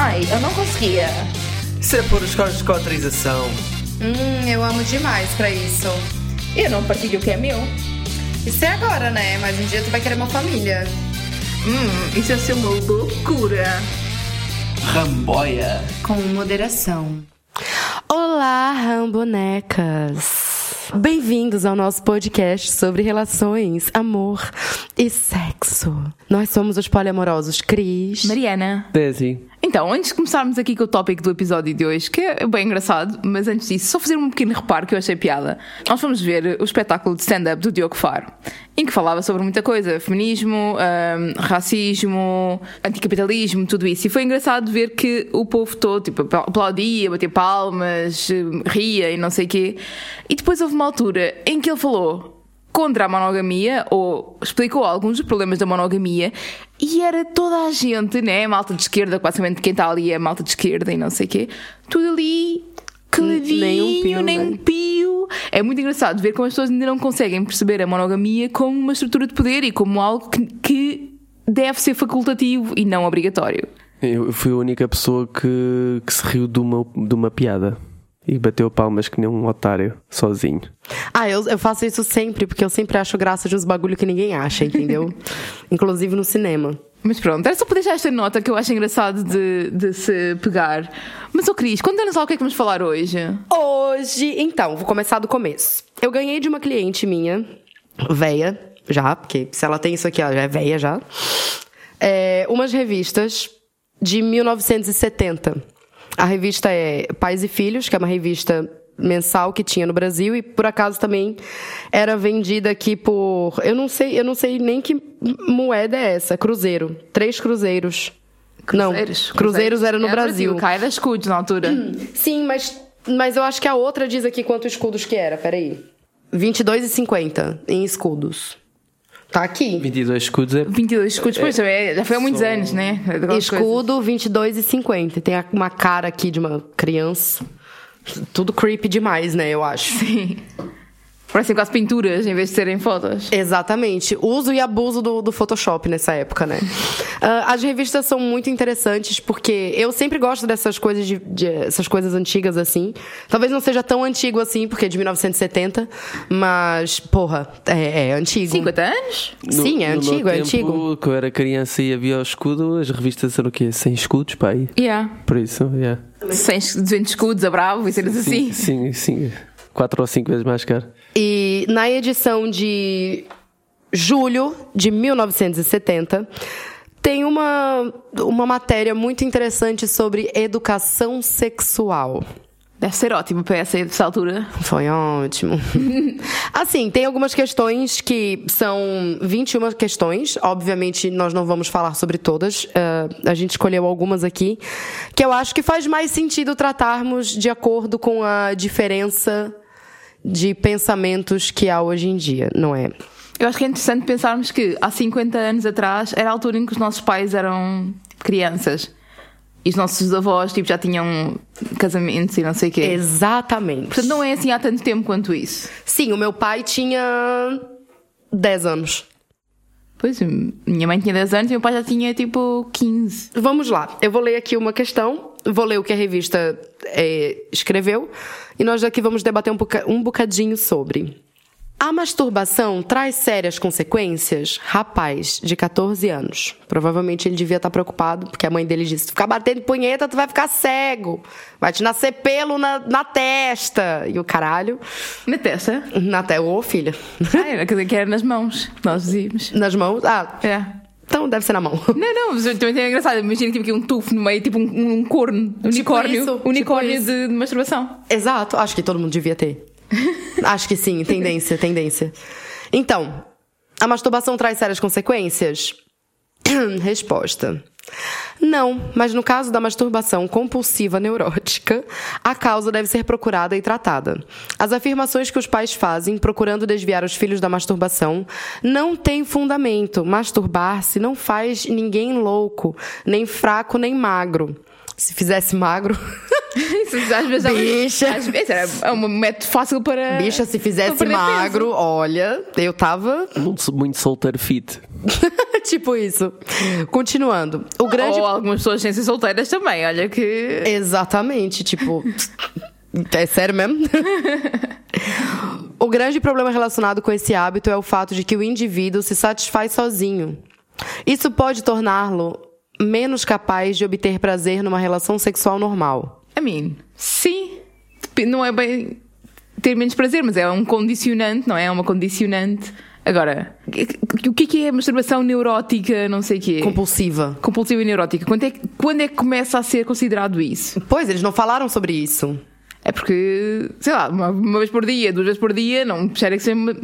Ai, eu não conseguia. Isso é por escolas de cotrização. Hum, eu amo demais pra isso. Eu não partilho o que é meu. Isso é agora, né? Mas um dia tu vai querer uma família. Hum, isso ia ser uma loucura. Ramboia. Com moderação. Olá, rambonecas! Bem-vindos ao nosso podcast sobre relações, amor e sexo. Nós somos os poliamorosos Cris. Mariana. Desi. Então, antes de começarmos aqui com o tópico do episódio de hoje, que é bem engraçado, mas antes disso, só fazer um pequeno reparo que eu achei piada. Nós fomos ver o espetáculo de stand-up do Diogo Faro, em que falava sobre muita coisa: feminismo, hum, racismo, anticapitalismo, tudo isso. E foi engraçado ver que o povo todo, tipo, aplaudia, batia palmas, hum, ria e não sei o quê. E depois houve uma altura em que ele falou contra a monogamia, ou explicou alguns dos problemas da monogamia, e era toda a gente, né? Malta de esquerda, basicamente quem está ali é malta de esquerda e não sei o quê, tudo ali caladinho, Nem um pio, nem né? um pio. É muito engraçado ver como as pessoas ainda não conseguem perceber a monogamia como uma estrutura de poder e como algo que, que deve ser facultativo e não obrigatório. Eu fui a única pessoa que, que se riu de uma, de uma piada. E bateu palmas que nem um otário, sozinho. Ah, eu, eu faço isso sempre, porque eu sempre acho graça de uns bagulho que ninguém acha, entendeu? Inclusive no cinema. Mas pronto, era só para deixar esta nota que eu acho engraçado de, de se pegar. Mas, ô Cris, conta-nos lá o que é que vamos falar hoje. Hoje, então, vou começar do começo. Eu ganhei de uma cliente minha, véia, já, porque se ela tem isso aqui, ela já é véia já, é, umas revistas de 1970. A revista é Pais e Filhos, que é uma revista mensal que tinha no Brasil e por acaso também era vendida aqui por eu não sei eu não sei nem que moeda é essa cruzeiro três cruzeiros não cruzeiros era no É Brasil Cai das escudos na altura. Sim, mas, mas eu acho que a outra diz aqui quantos escudos que era. Peraí. 22,50 em escudos. Tá aqui. 22 escudos é. 22 escudos, pois é, já foi há muitos Só- anos, né? Escudo 22,50. Tem a- uma cara aqui de uma criança. Tudo creepy demais, né? Eu acho. coisas. Sim. Parecem quase pinturas em vez de serem fotos. Exatamente. Uso e abuso do, do Photoshop nessa época, né? Ah, as revistas são muito interessantes porque eu sempre gosto dessas coisas de, de- essas coisas antigas assim. Talvez não seja tão antigo assim, porque é de 1970, mas, porra, é, é antigo. 50 anos? Sim, é No- antigo, meu é tempo, antigo. Que eu era criança e havia o escudo, as revistas eram o quê? 100 escudos, pá aí. Yeah. Por isso, yeah. 100, 200 escudos a bravo e cenas assim. Sim, sim, 4 ou 5 vezes mais caro. E na edição de julho de 1970, tem uma, uma matéria muito interessante sobre educação sexual. Deve ser ótimo para essa, altura. Foi ótimo. assim, tem algumas questões que são 21 questões. Obviamente, nós não vamos falar sobre todas. eh, a gente escolheu algumas aqui que eu acho que faz mais sentido tratarmos de acordo com a diferença de pensamentos que há hoje em dia, não é? Eu acho que é interessante pensarmos que há 50 anos atrás era a altura em que os nossos pais eram tipo, crianças. E os nossos avós tipo, já tinham casamentos e não sei o quê. Exatamente. Portanto, não é assim há tanto tempo quanto isso. Sim, o meu pai tinha 10 anos. Pois, minha mãe tinha 10 anos e meu pai já tinha tipo 15. Vamos lá, eu vou ler aqui uma questão, vou ler o que a revista eh, escreveu e nós aqui vamos debater um, boca- um bocadinho sobre. A masturbação traz sérias consequências? Rapaz, de 14 anos. Provavelmente ele devia estar preocupado, porque a mãe dele disse: se ficar batendo punheta, tu vai ficar cego. Vai te nascer pelo na, na testa. E o caralho. Na testa? Na testa. Ô, filha. Ah, dizer, que era nas mãos. Nós dizíamos. Nas mãos. Ah, É. então deve ser na mão. Não, não, mas também é engraçado. Imagina tipo um tufo no meio, tipo um, um corno, unicórnio. isso, unicórnio tipo de, de masturbação. Exato, acho que todo mundo devia ter. acho que sim, tendência, tendência. Então, a masturbação traz sérias consequências? Resposta. Não, mas no caso da masturbação compulsiva neurótica, a causa deve ser procurada e tratada. As afirmações que os pais fazem procurando desviar os filhos da masturbação não têm fundamento. Masturbar-se não faz ninguém louco, nem fraco, nem magro. Se fizesse magro. às vezes, Bicha. Às vezes era- é um método fácil para. Bicha, se fizesse perder peso. magro, olha, eu tava Muito, muito solteiro fit. tipo isso. Continuando. O grande Ou algumas pessoas sem ser solteiras também, olha que. Exatamente, tipo. É sério mesmo? o grande problema relacionado com esse hábito é o fato de que o indivíduo se satisfaz sozinho. Isso pode torná-lo menos capaz de obter prazer numa relação sexual normal. I mean, sim. Não é bem ter menos prazer, mas é um condicionante, não é? É uma condicionante. Agora, o que é que é masturbação neurótica, não sei o quê? Compulsiva. Compulsiva e neurótica. Quando é, que- quando é que começa a ser considerado isso? Pois, eles não falaram sobre isso. É porque, sei lá, uma, uma vez por dia, duas vezes por dia, não cheira que seja uma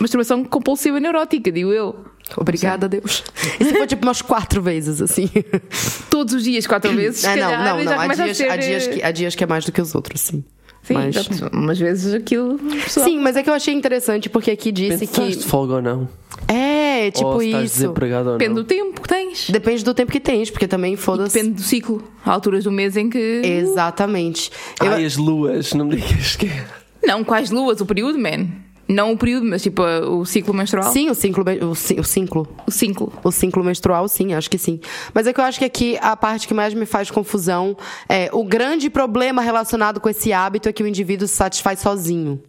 masturbação compulsiva neurótica, digo eu. Obrigada, Deus. E se for tipo umas quatro vezes, assim? Todos os dias, quatro vezes, se É, não, não, não. Há dias, a ser... há, dias que, há dias que é mais do que os outros, sim. Sim, Mas- exato. umas vezes aquilo... a pessoa- Sim, mas é que eu achei interessante porque aqui disse Pensaste de que. folga ou não? É, tipo ou se estás isso. desempregado ou Depende não? do tempo que tens. Depende do tempo que tens, porque também foda-se. Depende do ciclo. Há alturas do mês em que... Exatamente. Eu- Ai, as luas, não me digas que é. Não, quais luas? O período, man. Não o período, mas tipo o ciclo menstrual. Sim, o ciclo, o, ci- o ciclo. O ciclo. O ciclo menstrual, sim, acho que sim. Mas é que eu acho que aqui a parte que mais me faz confusão é o grande problema relacionado com esse hábito é que o indivíduo se satisfaz sozinho.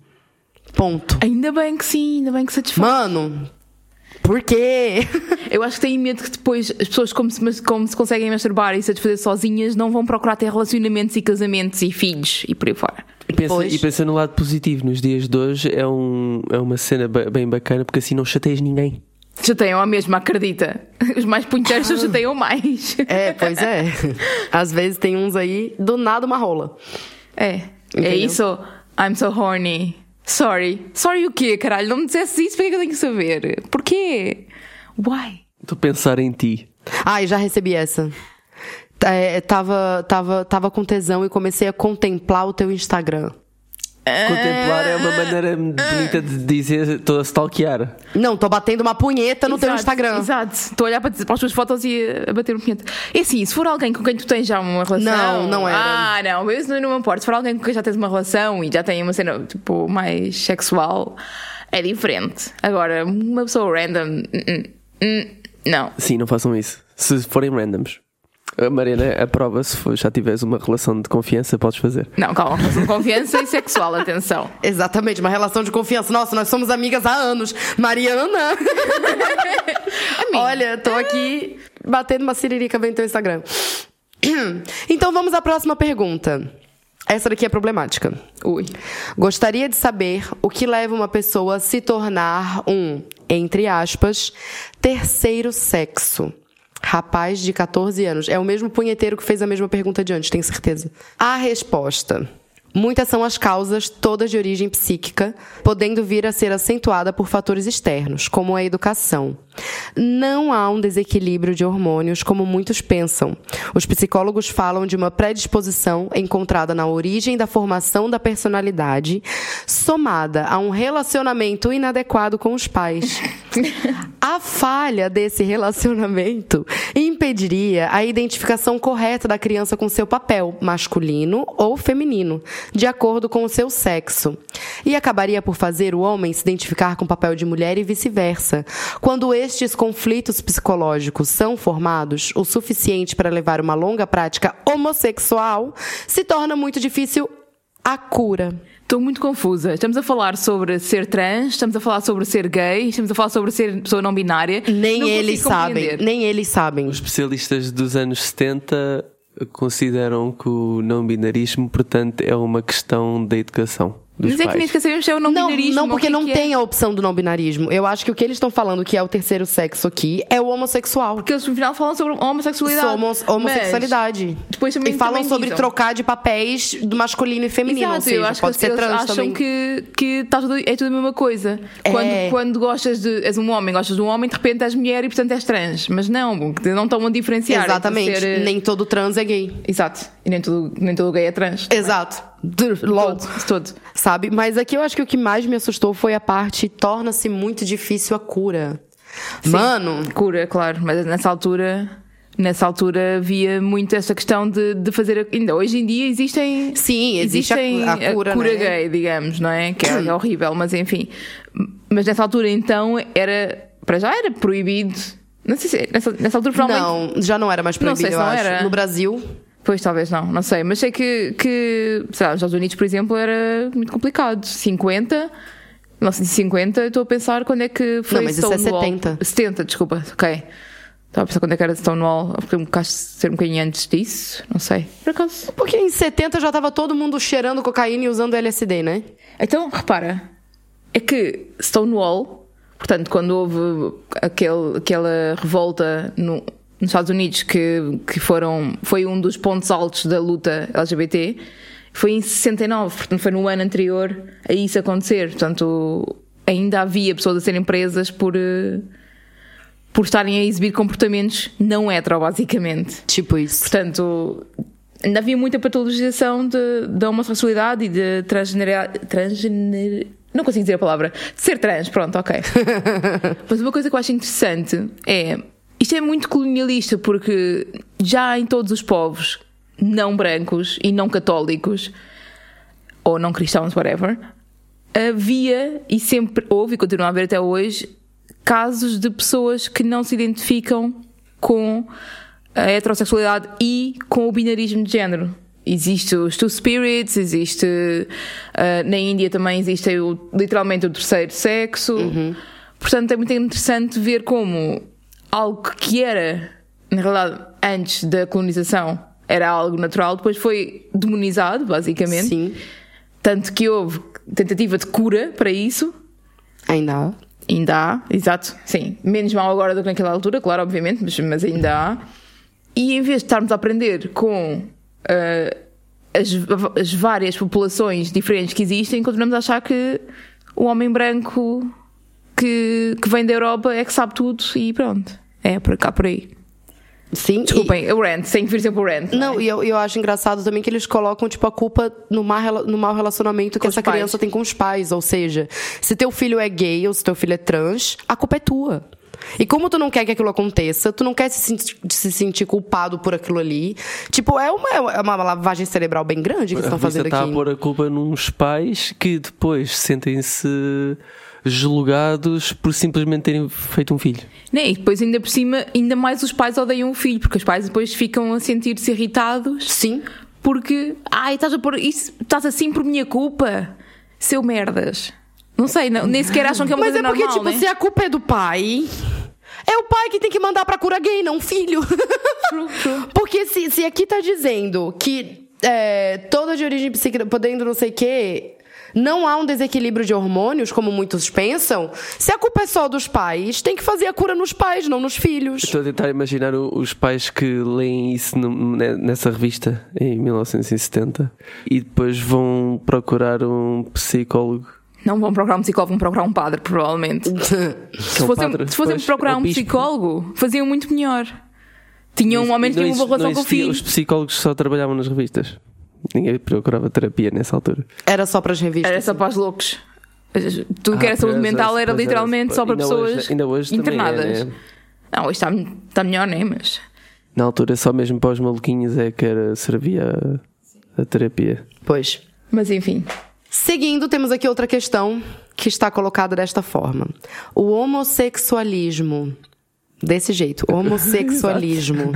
Ponto. Ainda bem que sim, ainda bem que satisfaz. Mano, por quê? Eu acho que tenho medo que depois as pessoas, como se, como se conseguem masturbar e satisfazer sozinhas, não vão procurar ter relacionamentos e casamentos e filhos e por aí fora. E pensa, e pensa no lado positivo, nos dias de hoje é, um, é uma cena bem bacana porque assim não chateias ninguém. Chateiam a mesma, acredita. Os mais punheteiros só chateiam mais. É, pois é. Às vezes tem uns aí, do nada uma rola. É. É Entendeu? isso. I'm so horny. Sorry. Sorry o quê, caralho? Não me dissesse isso, porque é que eu tenho que saber? Porquê? Why? Estou a pensar em ti. Ai, já recebi essa. É, tava, tava, tava com tesão e comecei a contemplar o teu Instagram. Contemplar é uma maneira bonita de dizer estou a stalkear. Não, tô batendo uma punheta no teu Exato, Instagram. Exato. Estou a olhar para, para as tuas fotos e a bater um punhete. É assim, se for alguém com quem tu tens já uma relação. Não, não era. Ah, não, isso não, não me importa. Se for alguém com quem já tens uma relação e já tem uma cena tipo mais sexual, é diferente. Agora, uma pessoa random. hum, hum, hum, não. Sim, não façam isso. Se forem randoms. A Mariana aprova se for- já tiveres uma relação de confiança, podes fazer. Não, calma, relação de confiança e sexual, atenção. Exatamente, uma relação de confiança. Nossa, nós somos amigas há anos. Mariana! Olha, tô aqui batendo uma siririca bem no teu Instagram. Então vamos à próxima pergunta. Essa daqui é problemática. Ui. Gostaria de saber o que leva uma pessoa a se tornar um, entre aspas, terceiro sexo. Rapaz de 14 anos. É o mesmo punheteiro que fez a mesma pergunta de antes, tenho certeza. A resposta. Muitas são as causas, todas de origem psíquica, podendo vir a ser acentuada por fatores externos, como a educação. Não há um desequilíbrio de hormônios como muitos pensam. Os psicólogos falam de uma predisposição encontrada na origem da formação da personalidade, somada a um relacionamento inadequado com os pais. A falha desse relacionamento impediria a identificação correta da criança com seu papel, masculino ou feminino, de acordo com o seu sexo. E acabaria por fazer o homem se identificar com o papel de mulher e vice-versa. Quando estes conflitos psicológicos são formados o suficiente para levar uma longa prática homossexual, se torna muito difícil a cura. Estou muito confusa. Estamos a falar sobre ser trans, estamos a falar sobre ser gay, estamos a falar sobre ser pessoa não binária. Nem Não eles sabem, nem eles sabem. Os especialistas dos anos 70 consideram que o não binarismo, portanto, é uma questão da educação dos Mas é que nem pais. sequer sabemos se é o não, Não, binarismo. não porque que não que é. tem a opção do não binarismo. Eu acho que o que eles estão falando que é o terceiro sexo aqui é o homossexual. Porque eles no final falam sobre homossexualidade. Somos homossexualidade. depois também- e falam também sobre dizem. trocar de papéis do masculino e feminino. Exato, ou seja, eu acho pode que ser eles trans acham também. que, que tá tudo, é tudo a mesma coisa. É. Quando, quando gostas de. és um homem, gostas de um homem, de repente és mulher e portanto és trans. Mas não, não estão a diferenciar. Exatamente. ser, eh, Nem todo trans é gay. Exato. E nem todo, nem todo gay é trans. Exato. LOL. Todo, todo. Sabe? Mas aqui eu acho que o que mais me assustou foi a parte torna-se muito difícil a cura. Mano, Cura, claro, mas nessa altura Nessa altura havia muito essa questão de, de fazer. Ainda hoje em dia existem. Sim, existe a- existem a cura, né? gay, digamos, não é? Que é, é horrível, mas enfim. Mas nessa altura então era. Para já era proibido. Não sei se. Nessa, nessa altura provavelmente. Não, já não era mais Não proibido, sei se não acho. era. No Brasil, Pois talvez não, não sei. Mas sei que, que sei lá, nos Estados Unidos, por exemplo, era muito complicado. 50. 1950, eu estou a pensar quando é que foi Não, mas isso é Stonewall. 70. 70, desculpa, ok. Estava a pensar quando é que era Stonewall. Porque um bocado ser um bocadinho antes disso, não sei. Por acaso. porque em 70 já tava todo mundo cheirando cocaína e usando LSD, né? Então, repara, é que Stonewall, portanto, quando houve aquele, aquela revolta no- nos Estados Unidos que, que foram, foi um dos pontos altos da luta LGBT, foi em 69, portanto, foi no ano anterior a isso acontecer. Portanto, ainda havia pessoas a serem presas por, eh, por estarem a exibir comportamentos não hetero, basicamente. Tipo isso. Portanto, ainda havia muita patologização de- da homossexualidade e de transgeneria, transgener... Não consigo dizer a palavra. De ser trans, pronto, ok. Mas uma coisa que eu acho interessante é. Isto é muito colonialista porque já em todos os povos não brancos e não católicos, ou não cristãos, whatever, havia e sempre houve e continua a haver até hoje casos de pessoas que não se identificam com a heterossexualidade e com o binarismo de género. Existe os Two Spirits, existe. ah, na Índia também existe o- literalmente o terceiro sexo. Portanto, é muito interessante ver como algo que era, na realidade, antes da colonização, era algo natural, depois foi demonizado, basicamente. Sim, Tanto que houve tentativa de cura para isso. ainda há. Ainda há, exato, sim. Menos mal agora do que naquela altura, claro, obviamente, mas, mas ainda há. E em vez de estarmos a aprender com ah, as, as várias populações diferentes que existem, continuamos a achar que o homem branco que, que vem da Europa é que sabe tudo e pronto. É por cá por aí. Sim. e- Desculpem, o rant, sem vir sempre o rant. Não, é? e eu, eu acho engraçado também que eles colocam, tipo, a culpa no, má, no mau relacionamento que Com essa pais. criança tem com os pais. Ou seja, se teu filho é gay ou se teu filho é trans, a culpa é tua. E como tu não quer que aquilo aconteça, tu não quer se sentir, se sentir culpado por aquilo ali. Tipo, é uma, é uma lavagem cerebral bem grande que eles A estão fazendo está aqui. a pôr a culpa nos pais que depois sentem-se julgados por simplesmente terem feito um filho. Né, E depois, ainda por cima, ainda mais os pais odeiam o filho, porque os pais depois ficam a sentir-se irritados Sim. porque, ai, estás a pôr isso, estás assim por minha culpa, seu merdas. Não sei, não- nem sequer acham que é uma Mas coisa é porque, normal, tipo, né? se a culpa é do pai. É o pai que tem que mandar pra cura gay, não o filho. Porque se, se aqui tá dizendo que é, toda de origem psíquica, podendo não sei o quê, não há um desequilíbrio de hormônios, como muitos pensam, se a culpa é só dos pais, tem que fazer a cura nos pais, não nos filhos. Estou a tentar imaginar o- os pais que leem isso nessa revista em 1970 e depois vão procurar um psicólogo. Não vão procurar um psicólogo, vão procurar um padre, provavelmente. Se é o fossem, padre, se fossem pois, procurar é um psicólogo, faziam muito melhor. Tinham um homem que tinha uma relação com o filho. Os psicólogos só trabalhavam nas revistas. Ninguém procurava terapia nessa altura. Era só para as revistas. Era só para os loucos. Tudo que Ah, era saúde mental era literalmente só para ainda pessoas hoje- ainda hoje é, internadas. né? Não, hoje está, está melhor, nem, mas. Na altura, só mesmo para os maluquinhos é que era, servia a, a terapia. Pois. Mas enfim. Seguindo, temos aqui outra questão que está colocada desta forma: o homossexualismo. Desse jeito, homossexualismo.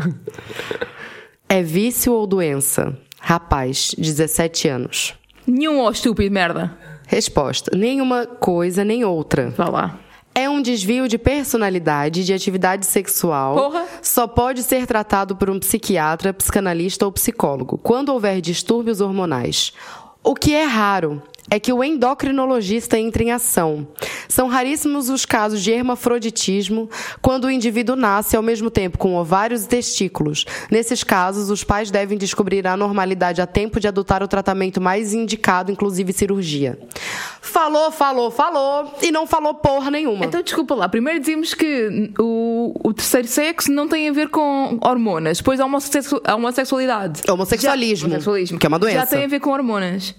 é vício ou doença? Rapaz, 17 anos. Nenhum ó estúpido, merda. Resposta: nenhuma coisa nem outra. Vá lá. É um desvio de personalidade e de atividade sexual. Porra. Só pode ser tratado por um psiquiatra, psicanalista ou psicólogo, quando houver distúrbios hormonais. O que é raro é que o endocrinologista entre em ação. São raríssimos os casos de hermafroditismo, quando o indivíduo nasce ao mesmo tempo com ovários e testículos. Nesses casos, os pais devem descobrir a anormalidade a tempo de adotar o tratamento mais indicado, inclusive cirurgia. Falou, falou, falou e não falou porra nenhuma. Então, desculpa lá. Primeiro dizemos que o, o terceiro sexo não tem a ver com hormonas. Homossexu- a homossexualidade. Homossexualismo, Já- homossexualismo. que é uma doença. Já tem a ver com hormonas.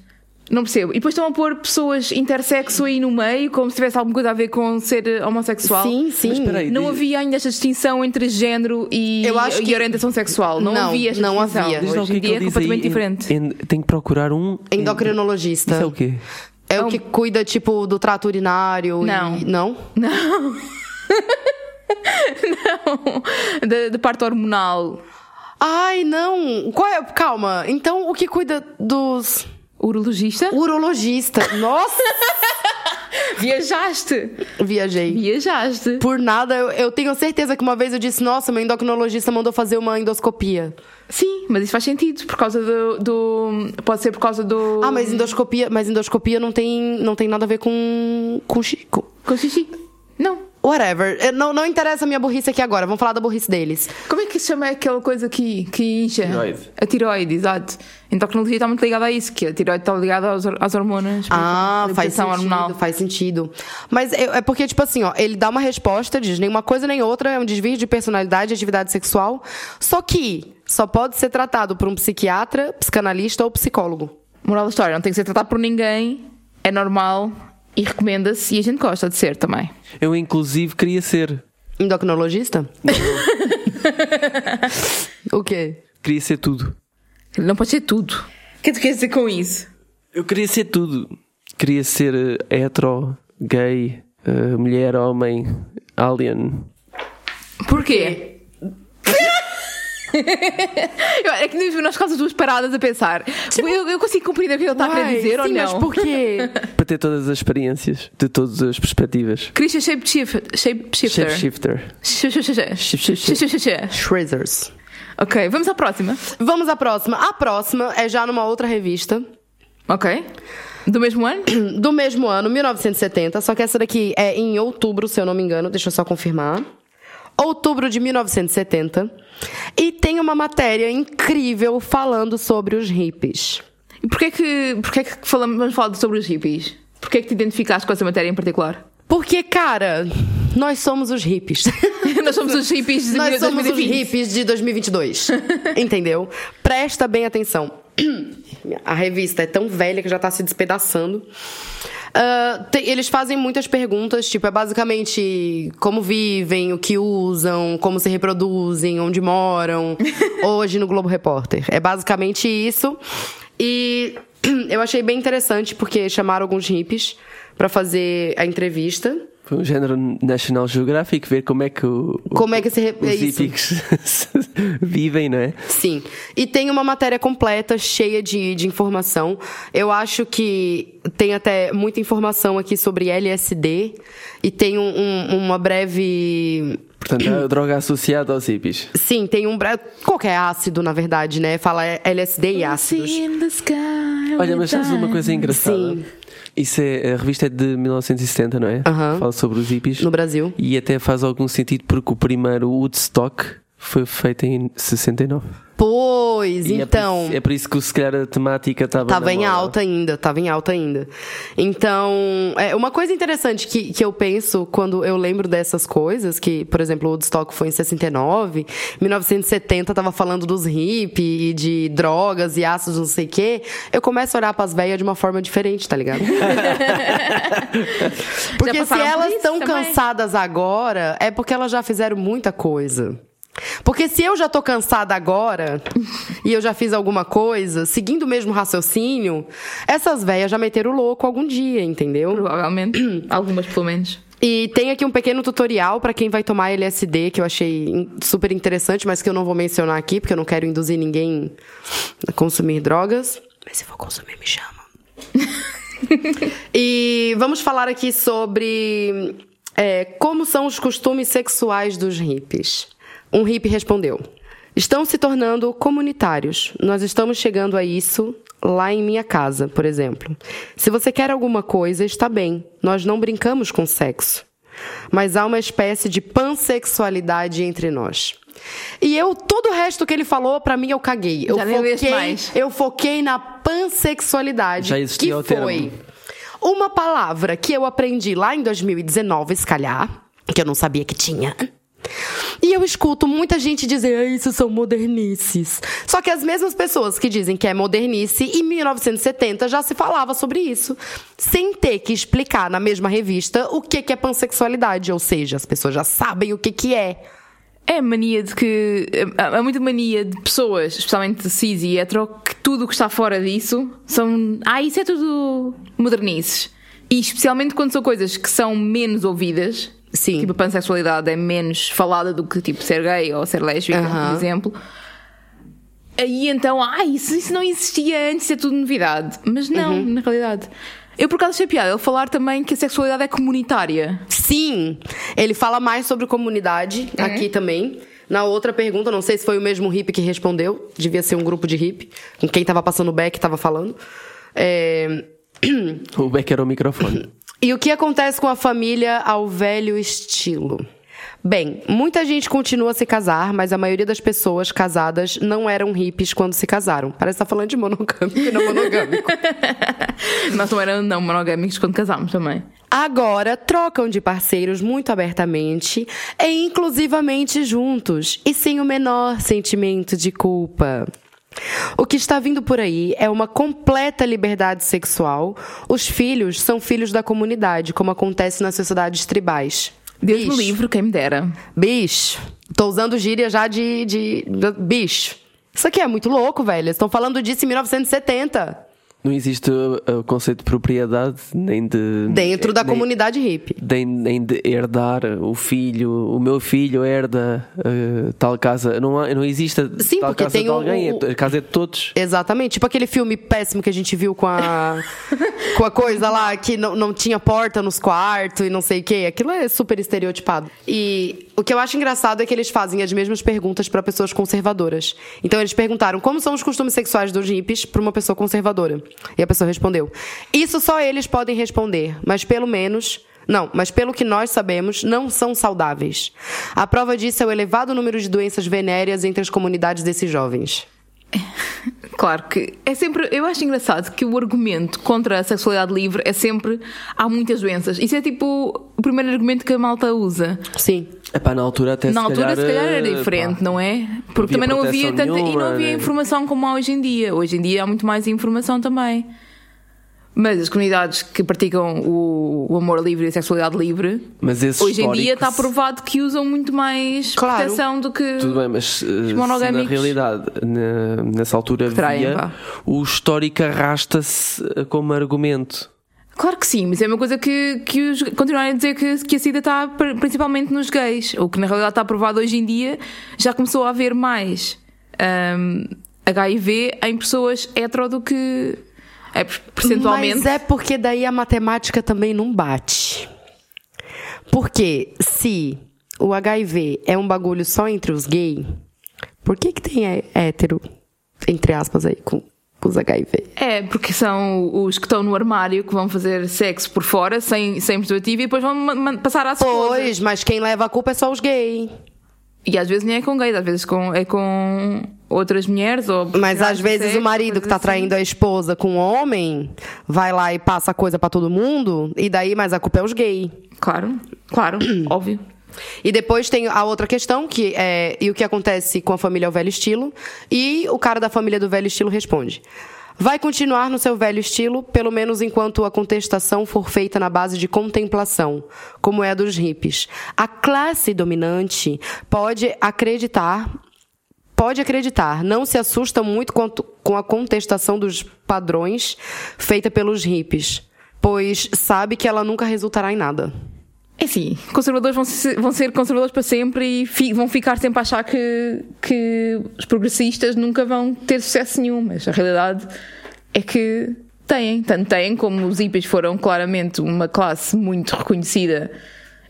Não percebo. E depois estão a pôr pessoas intersexo aí no meio, como se tivesse alguma coisa a ver com ser eh, homossexual. Sim, sim. Mas espera aí, Não diz- havia ainda esta distinção entre género e, Eu acho e que- orientação sexual. Não, Não, havia esta não distinção. havia. diz Hoje que em é que dia é diz completamente aí. diferente. En- en- tem que procurar um. Endocrinologista. Isso é o quê? É o que cuida, tipo, do trato urinário Não. e... Não? Não. não. Da, da parte hormonal. Ai, não. Qual é? Calma. Então, o que cuida dos... Urologista? Urologista. Nossa! Viajaste. Viajei. Viajaste. Por nada, eu, eu tenho certeza que uma vez eu disse, nossa, meu endocrinologista mandou fazer uma endoscopia. Sim, mas isso faz sentido. Por causa do. do- pode ser por causa do. Ah, mas endoscopia, mas endoscopia não tem, não tem nada a ver com com Chico. Com xixi. Whatever. Eh, Não, não interessa a minha burrice aqui agora. Vamos falar da burrice deles. Como é que se chama aquela coisa que, que incha? Tiroide. A tiroide, exato. A endocrinologia está muito ligada a isso, que a tiroide está ligada às, hor- às hormonas. Ah, faz sentido, hormonal. faz sentido. Mas é, é porque, tipo assim, ó, ele dá uma resposta, diz nem uma coisa nem outra, é um desvio de personalidade e atividade sexual. Só que só pode ser tratado por um psiquiatra, psicanalista ou psicólogo. Moral da história, não tem que ser tratado por ninguém, é normal e recomenda-se e a gente gosta de ser também. Eu, inclusive, queria ser. Endocrinologista? o quê? Queria ser tudo. Não pode ser tudo. O que é que tu queres dizer com isso? Eu queria ser tudo. Queria ser eh, hetero, gay, eh, mulher, homem, alien. Porquê? É que nós ficamos duas paradas a pensar. eu, eu consigo compreender o que ele está a querer dizer ou sim, não? mas porquê? Para ter todas as experiências, de todas as perspectivas. Christian Shapeshifter. Shapeshifter. Shapeshifter. Shapeshifter. Shrezzers. Ok, vamos à próxima. Vamos à próxima. A próxima é já numa outra revista, Ok. Do mesmo ano? do mesmo ano, 1970, só que essa daqui é em outubro, se eu não me engano, deixa eu só confirmar. Outubro de 1970. E tem uma matéria incrível falando sobre os hippies. E porquê que, porquê que falamos, vamos falar sobre os hippies? Porquê que te identificaste com essa matéria em particular? Porque, cara, nós somos os hippies. Nós somos os hippies de Nós somos os 2020. hippies de 2022. Entendeu? Presta bem atenção. A revista é tão velha que já tá se despedaçando. Ah, tem- eles fazem muitas perguntas, tipo, é basicamente como vivem, o que usam, como se reproduzem, onde moram, hoje no Globo Repórter. É basicamente isso. E eu achei bem interessante porque chamaram alguns hippies pra fazer a entrevista. Foi um género National Geographic, ver como é que o, o- Como é que se re- os é vivem, não é? Sim. E tem uma matéria completa, cheia de, de informação. Eu acho que tem até muita informação aqui sobre LSD. E tem um- um- uma breve. Portanto, é a droga associada aos hippies. Sim, tem um breve. Qualquer ácido, na verdade, né? Fala LSD e ácidos. Olha, mas sabes uma coisa engraçada? Sim. Isso é, a revista é de 1970, não é? Aham. Fala sobre os hippies. No Brasil. E até faz algum sentido porque o primeiro Woodstock foi feito em 69. Pois, E é por então. É por, isso que se calhar a temática estava Tava na em alta ainda, tava em alta ainda. Então, é uma coisa interessante que, que eu penso quando eu lembro dessas coisas, que, por exemplo, o Woodstock foi em 69, 1970 tava falando dos hippies e de drogas e ácidos, não sei o quê, eu começo a olhar pras velhas de uma forma diferente, tá ligado? porque se elas estão cansadas agora, é porque elas já fizeram muita coisa. Porque se eu já tô cansada agora e eu já fiz alguma coisa, seguindo o mesmo raciocínio, essas velhas já meteram o louco algum dia, entendeu? Provavelmente. Algumas, pelo menos. E tem aqui um pequeno tutorial pra quem vai tomar LSD que eu achei super interessante, mas que eu não vou mencionar aqui porque eu não quero induzir ninguém a consumir drogas. Mas se for consumir, me chama. e vamos falar aqui sobre é, como são os costumes sexuais dos hippies. Um hippie respondeu: Estão se tornando comunitários. Nós estamos chegando a isso lá em minha casa, por exemplo. Se você quer alguma coisa, está bem. Nós não brincamos com sexo. Mas há uma espécie de pansexualidade entre nós. E eu, todo o resto que ele falou, pra mim, eu caguei. Eu Já foquei, mais. eu foquei na pansexualidade. Já que o termo. foi uma palavra que eu aprendi lá em 2019, se calhar, que eu não sabia que tinha. E eu escuto muita gente dizer, ah, isso são modernices. Só que as mesmas pessoas que dizem que é modernice, em 1970 já se falava sobre isso. Sem ter que explicar na mesma revista o que é pansexualidade. Ou seja, as pessoas já sabem o que é. É mania de que. Há muita mania de pessoas, especialmente cis e hetero, que tudo o que está fora disso são. Ah, isso é tudo modernices. E especialmente quando são coisas que são menos ouvidas. Sim. Tipo, a pansexualidade é menos falada do que tipo ser gay ou ser lésbica, Aham. por exemplo. Aí então, ah, isso, isso não existia antes, isso é tudo novidade. Mas não, Uhum. na realidade. Eu por acaso achei piada ele falar também que a sexualidade é comunitária. Sim, ele fala mais sobre comunidade aqui também. Na outra pergunta, não sei se foi o mesmo hippie que respondeu, devia ser um grupo de hippie, com quem tava passando o back tava falando. É, O Beck era o microfone. E o que acontece com a família ao velho estilo? Bem, muita gente continua a se casar, mas a maioria das pessoas casadas não eram hippies quando se casaram. Parece estar falando de monogâmico e não monogâmico. Nós não éramos não monogâmicos quando casámos também. Agora trocam de parceiros muito abertamente e inclusivamente juntos e sem o menor sentimento de culpa. O que está vindo por aí é uma completa liberdade sexual. Os filhos são filhos da comunidade, como acontece nas sociedades tribais. Deus Bicho. livre, quem me dera. Bicho. Tô usando gíria já de, de, de- Bicho. Isso aqui é muito louco, velho. Eles estão falando disso em 1970. Não existe uh, o conceito de propriedade, nem de. Dentro da nem, comunidade hippie. Nem, nem de herdar o filho, o meu filho herda uh, tal casa. Não, há, não existe Sim, tal porque casa tem de alguém, o- a casa é de todos. Exatamente. Tipo aquele filme péssimo que a gente viu com a. com a coisa lá que não, não tinha porta nos quartos e não sei o quê. Aquilo é super estereotipado. E o que eu acho engraçado é que eles fazem as mesmas perguntas para pessoas conservadoras. Então eles perguntaram como são os costumes sexuais dos hippies para uma pessoa conservadora. E a pessoa respondeu: Isso só eles podem responder, mas pelo menos. Não, mas pelo que nós sabemos, não são saudáveis. A prova disso é o elevado número de doenças venéreas entre as comunidades desses jovens. Claro que é sempre. Eu acho engraçado que o argumento contra a sexualidade livre é sempre. Há muitas doenças. Isso é tipo o primeiro argumento que a malta usa. Sim. Epá, na altura até Na se altura, calhar, se calhar, era uh, diferente, pá, não é? Porque havia também não havia tanta. e não nenhuma, havia né? informação como há hoje em dia. Hoje em dia há muito mais informação também. Mas as comunidades que praticam o, o amor livre e a sexualidade livre, hoje em dia está provado que usam muito mais Claro. proteção do que. Tudo bem, mas se na monogâmicos. realidade na- nessa altura traem, vá. o histórico arrasta-se uh, como argumento. Claro que sim, mas é uma coisa que, que os, continuarem a dizer que, que a SIDA está pr- principalmente nos gays, o que na realidade está provado hoje em dia, já começou a haver mais hum, HIV em pessoas hetero do que é percentualmente. Mas é porque daí a matemática também não bate. Porque se o HIV é um bagulho só entre os gays, por que que tem hé- hétero, entre aspas aí, com, os HIV? É, porque são os que estão no armário que vão fazer sexo por fora, sem, sem preservativo, e depois vão passar à esposa. Pois, mas quem leva a culpa é só os gays. E às vezes nem é com gays, às vezes com, é com outras mulheres. Ou Mas às vezes sexo, o marido que tá coisas assim. traindo a esposa com o homem vai lá e passa coisa pra todo mundo, e daí, mas a culpa é os gays. Claro, claro, óbvio. E depois tem a outra questão, que é e o que acontece com a família ao velho estilo. E o cara da família do velho estilo responde. Vai continuar no seu velho estilo, pelo menos enquanto a contestação for feita na base de contemplação, como é a dos hippies. A classe dominante pode acreditar, pode acreditar, não se assusta muito com a contestação dos padrões feita pelos hippies, pois sabe que ela nunca resultará em nada. É assim, conservadores vão ser, vão ser conservadores para sempre e fi- vão ficar sempre a achar que, que os progressistas nunca vão ter sucesso nenhum, mas a realidade é que têm. Tanto têm como os hippies foram claramente uma classe muito reconhecida,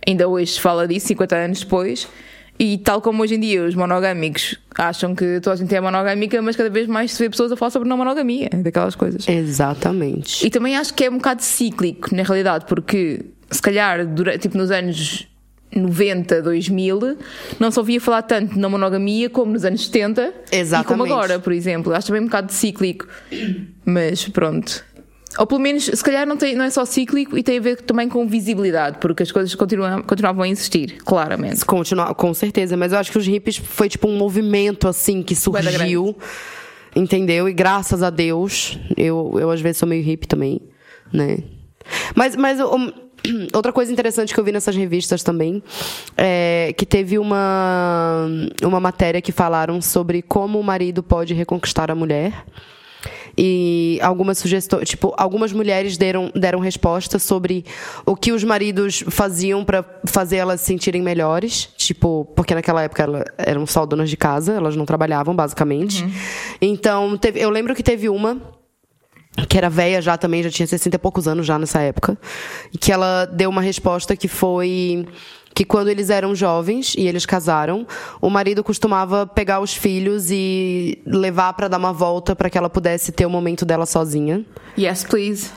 ainda hoje se fala disso, 50 anos depois. E tal como hoje em dia os monogâmicos acham que toda a gente é monogâmica, mas cada vez mais se vê pessoas a falar sobre não monogamia, daquelas coisas. Exatamente. E também acho que é um bocado cíclico, na realidade, porque se calhar dura- tipo, nos anos 90, 2000, não se ouvia falar tanto na monogamia como nos anos 70 e como Exatamente. agora, por exemplo. Acho também um bocado cíclico. Mas pronto. Ou pelo menos, se calhar não, tem, não é só cíclico e tem a ver também com visibilidade, porque as coisas continuam, continuavam a existir, claramente. Continua, com certeza, mas eu acho que os hippies foi tipo um movimento assim que surgiu. Entendeu? E graças a Deus, eu, eu às vezes sou meio hippie também, né? Mas, mas outra coisa interessante que eu vi nessas revistas também é que teve uma, uma matéria que falaram sobre como o marido pode reconquistar a mulher. E algumas sugestões, tipo, algumas mulheres deram, deram respostas sobre o que os maridos faziam para fazer elas se sentirem melhores, tipo, porque naquela época elas eram só donas de casa, elas não trabalhavam basicamente. Então, teve- eu lembro que teve uma que era velha já também, já tinha 60 e poucos anos já nessa época, e que ela deu uma resposta que foi que quando eles eram jovens e eles casaram, o marido costumava pegar os filhos e levar pra dar uma volta pra que ela pudesse ter o momento dela sozinha. Yes, please.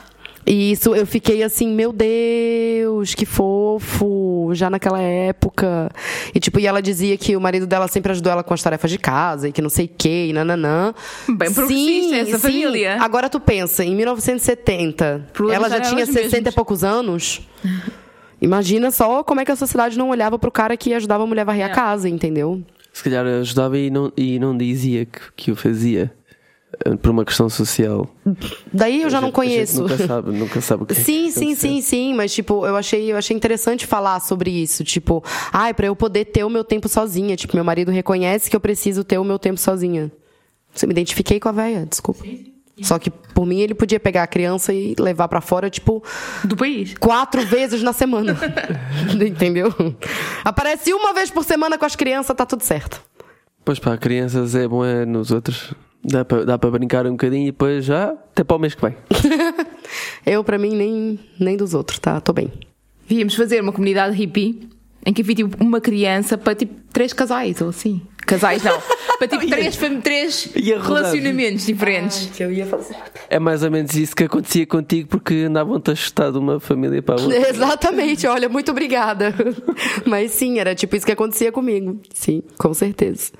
E isso eu fiquei assim, meu Deus, que fofo, já naquela época. E tipo, e ela dizia que o marido dela sempre ajudou ela com as tarefas de casa e que não sei o que, e nananã. Bem progressista essa sim. família. Agora tu pensa, em 1970, Problemas ela já tinha os 60 e poucos anos. Imagina só como é que a sociedade não olhava pro cara que ajudava a mulher a varrer a É. casa, entendeu? Se calhar ajudava e não, e não dizia que, que o fazia por uma questão social. Daí eu já A não gente- a gente conheço. Nunca sabe, nunca sabe o que é que Sim, sim, sim, sim, mas tipo, eu achei, eu achei interessante falar sobre isso, tipo, ai, pra eu poder ter o meu tempo sozinha, tipo, meu marido reconhece que eu preciso ter o meu tempo sozinha. Você me identifiquei com a véia, desculpa. Só que por mim ele podia pegar a criança e levar pra fora, tipo, Do país. quatro vezes na semana. Entendeu? Aparece uma vez por semana com as crianças, tá tudo certo. Pois pá, crianças é bom é nos outros. Dá para dá para brincar um bocadinho e depois já até para o mês que vem. Eu, pra mim, nem, nem dos outros, tá? Tô bem. Devíamos fazer uma comunidade hippie em que havia tipo uma criança para tipo três casais ou assim. Casais não. para tipo três, três relacionamentos diferentes. Que eu ia fazer. É mais ou menos isso que acontecia contigo porque andavam-te a chutar de uma família para a outra. Exatamente, olha, muito obrigada. Mas sim, era tipo isso que acontecia comigo. Sim, com certeza.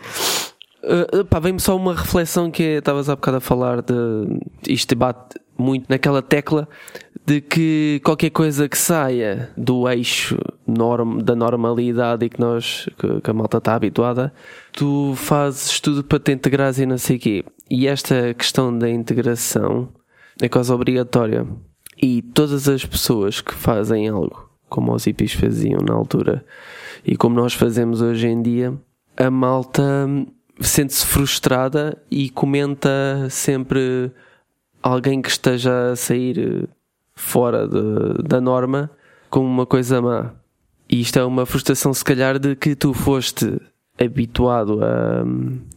Uh, pá, vem-me só uma reflexão que estavas há bocado a falar de isto bate muito naquela tecla de que qualquer coisa que saia do eixo norm, da normalidade e que nós que, que a malta está habituada, tu fazes tudo para te integrares e não sei o quê. E esta questão da integração é quase obrigatória. E todas as pessoas que fazem algo como os hippies faziam na altura e como nós fazemos hoje em dia, a malta sente-se frustrada e comenta sempre alguém que esteja a sair eh, fora de- da norma como uma coisa má. E isto é uma frustração, se calhar, de que tu foste habituado a,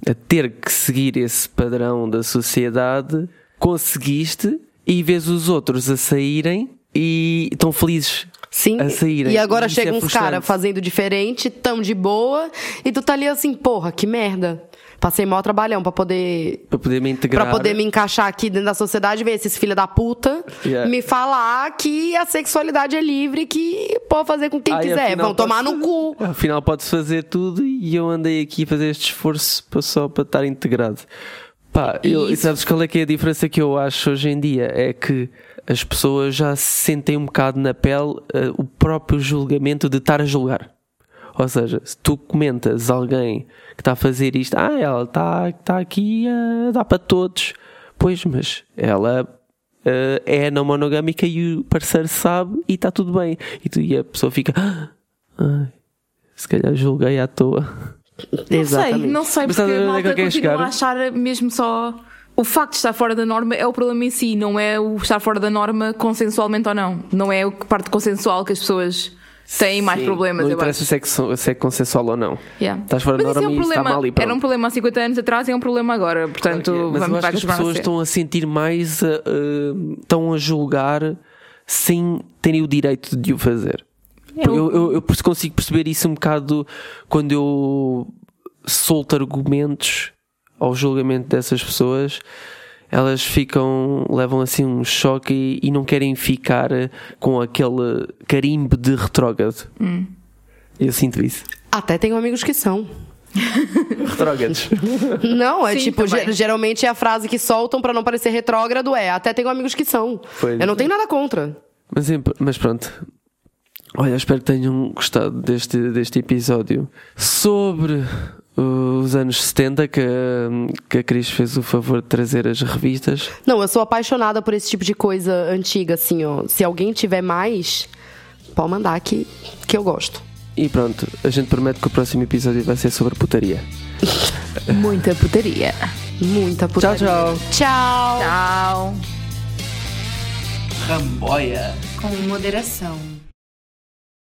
a ter que seguir esse padrão da sociedade, conseguiste e vês os outros a saírem e estão felizes Sim. a saírem. E agora Isso chegam é uns caras fazendo diferente, tão de boa, e tu tá ali assim, porra, que merda. Passei maior trabalhão pra poder. para poder me integrar. Pra poder me encaixar aqui dentro da sociedade ver esses filha da puta Yeah. me falar que a sexualidade é livre, que pode fazer com quem Ah, quiser. Vão tomar no cu. Afinal, pode-se fazer tudo e eu andei aqui a fazer este esforço para- só para estar integrado. Pá, eu, e Isso. sabes qual é que é a diferença que eu acho hoje em dia? É que as pessoas já se sentem um bocado na pele eh, o próprio julgamento de estar a julgar. Ou seja, se tu comentas alguém que está a fazer isto, ah, ela está está aqui a dar para todos. Pois, mas ela eh, é não monogâmica e o parceiro sabe e está tudo bem. E, tu, e a pessoa fica, "Ah, ai, se calhar julguei à toa. Não sei, Exatamente. não sei, Mas porque a a é que malta eu quero continua chegar? a achar mesmo só. O facto de estar fora da norma é o problema em si, não é o estar fora da norma consensualmente ou não. Não é o que parte consensual que as pessoas têm mais Sim, problemas. Não eu interessa acho. se é, se é consensual ou não. Yeah. Estás fora da Mas isso norma é um e está problema. mal e pronto. Era um problema há 50 anos atrás e é um problema agora. Portanto, Mas eu vamos acho vai que as pessoas estão a sentir mais, a- estão a julgar sem terem o direito de o fazer. Eu- Eu, eu, eu consigo perceber isso um bocado quando eu solto argumentos ao julgamento dessas pessoas. Elas ficam, levam assim um choque e, e não querem ficar com aquele carimbo de retrógrado. Hum. Eu sinto isso. Até tenho amigos que são. Retrógrados. Não, é Sim, tipo, também. geralmente é a frase que soltam pra não parecer retrógrado, é. Até tenho amigos que são. Pois Eu não é. tenho nada contra. Mas, mas pronto. Olha, espero que tenham gostado deste, deste episódio sobre os anos 70 que, que a Cris fez o favor de trazer as revistas. Não, eu sou apaixonada por esse tipo de coisa antiga, assim, ó. Se alguém tiver mais, pode mandar que, que eu gosto. E pronto, a gente promete que o próximo episódio vai ser sobre putaria. Muita putaria. Muita Tchau, putaria. tchau. Tchau. Tchau. Ramboia. Com moderação.